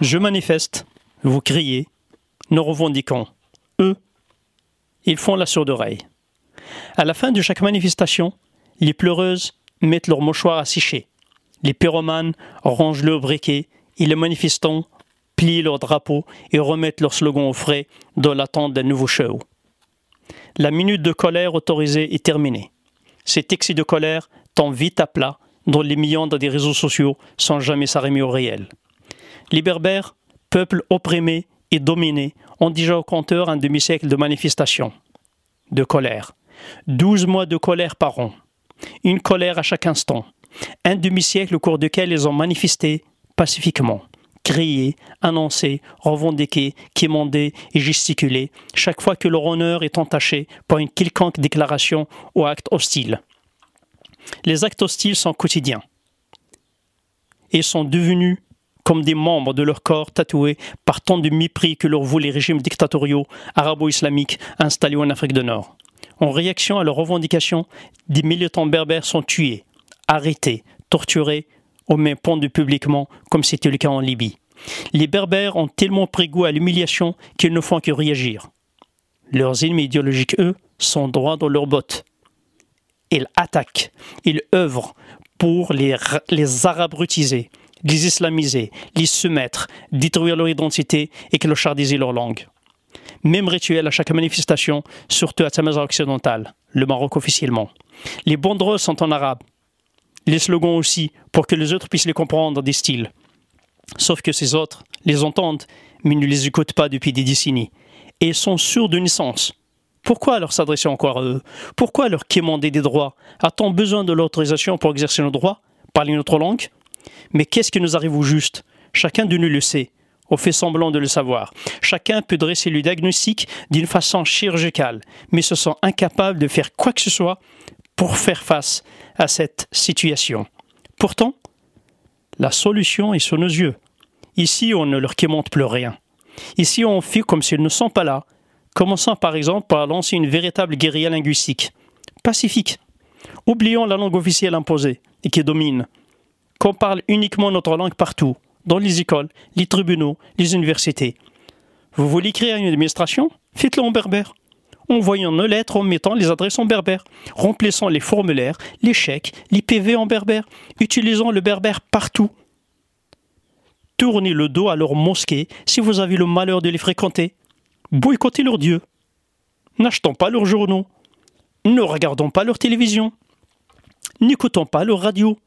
Je manifeste, vous criez, nous revendiquons. Eux, ils font la sourde oreille. À la fin de chaque manifestation, les pleureuses mettent leur mouchoir à sécher. Les pyromanes rangent leurs briquets et les manifestants plient leurs drapeaux et remettent leur slogan au frais dans l'attente d'un nouveau show. La minute de colère autorisée est terminée. Cet excès de colère tend vite à plat dont les millions des réseaux sociaux sans jamais s'arrimer au réel. Les Berbères, peuple opprimé et dominé, ont déjà au compteur un demi-siècle de manifestations, de colère. Douze mois de colère par an. Une colère à chaque instant. Un demi-siècle au cours duquel ils ont manifesté pacifiquement, crié, annoncé, revendiqué, quémandé et gesticulé, chaque fois que leur honneur est entaché par une quelconque déclaration ou acte hostile. Les actes hostiles sont quotidiens et sont devenus comme des membres de leur corps tatoués par tant de mépris que leur vouent les régimes dictatoriaux arabo-islamiques installés en Afrique du Nord. En réaction à leurs revendications, des militants berbères sont tués, arrêtés, torturés, au même de publiquement, comme c'était le cas en Libye. Les berbères ont tellement pris goût à l'humiliation qu'ils ne font que réagir. Leurs ennemis idéologiques, eux, sont droits dans leurs bottes. Ils attaquent, ils œuvrent pour les, les arabrutiser, les islamiser, les soumettre, détruire leur identité et clochardiser leur langue. Même rituel à chaque manifestation, surtout à Tamazar occidental, le Maroc officiellement. Les banderoles sont en arabe. Les slogans aussi, pour que les autres puissent les comprendre des styles. Sauf que ces autres les entendent, mais ne les écoutent pas depuis des décennies. Et sont sûrs de naissance. Pourquoi leur s'adresser encore à eux? Pourquoi leur quémander des droits? A-t-on besoin de l'autorisation pour exercer nos droits Parler notre langue? Mais qu'est-ce qui nous arrive au juste? Chacun de nous le sait. On fait semblant de le savoir. Chacun peut dresser le diagnostic d'une façon chirurgicale, mais se sent incapable de faire quoi que ce soit pour faire face à cette situation. Pourtant, la solution est sous nos yeux. Ici, on ne leur quémante plus rien. Ici, on fait comme s'ils ne sont pas là, commençant par exemple par lancer une véritable guérilla linguistique, pacifique. Oublions la langue officielle imposée et qui domine, qu'on parle uniquement notre langue partout, dans les écoles, les tribunaux, les universités. Vous voulez créer une administration? Faites-le en berbère. Envoyons nos lettres en mettant les adresses en berbère. Remplissons les formulaires, les chèques, les PV en berbère. Utilisons le berbère partout. Tournez le dos à leurs mosquées si vous avez le malheur de les fréquenter. Boycottez leurs dieux. N'achetons pas leurs journaux. Ne regardons pas leur télévision. N'écoutons pas leur radio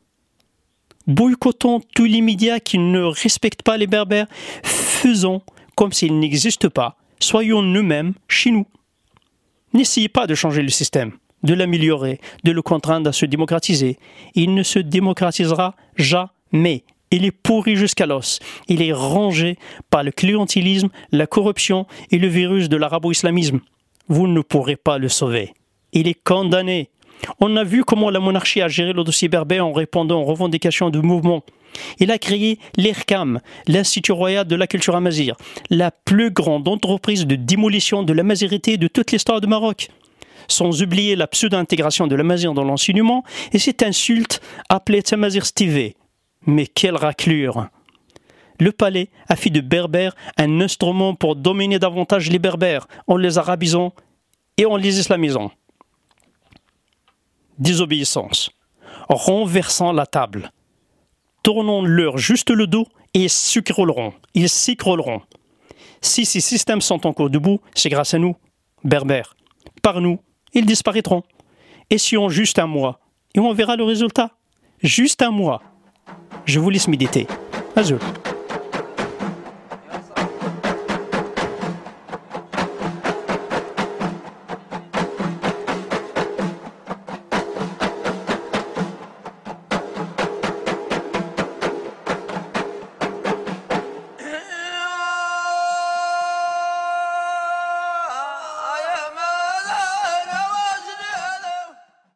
boycottons tous les médias qui ne respectent pas les berbères, faisons comme s'ils n'existent pas, soyons nous-mêmes chez nous. N'essayez pas de changer le système, de l'améliorer, de le contraindre à se démocratiser. Il ne se démocratisera jamais. Il est pourri jusqu'à l'os. Il est rangé par le clientélisme, la corruption et le virus de l'arabo-islamisme. Vous ne pourrez pas le sauver. Il est condamné. On a vu comment la monarchie a géré le dossier berbère en répondant aux revendications du mouvement. Il a créé l'IRCAM, l'Institut royal de la culture amazir, la plus grande entreprise de démolition de l'amazirité de toute l'histoire du Maroc. Sans oublier la pseudo-intégration de l'amazir dans l'enseignement et cette insulte appelée Tamazir Steve. Mais quelle raclure Le palais a fait de berbères un instrument pour dominer davantage les berbères en les arabisant et en les islamisant désobéissance, renversant la table. Tournons-leur juste le dos et ils s'écrouleront. Ils s'écrouleront. Si ces systèmes sont encore debout, c'est grâce à nous, berbères. Par nous, ils disparaîtront. On juste un mois, et on verra le résultat. Juste un mois. Je vous laisse méditer. Azul.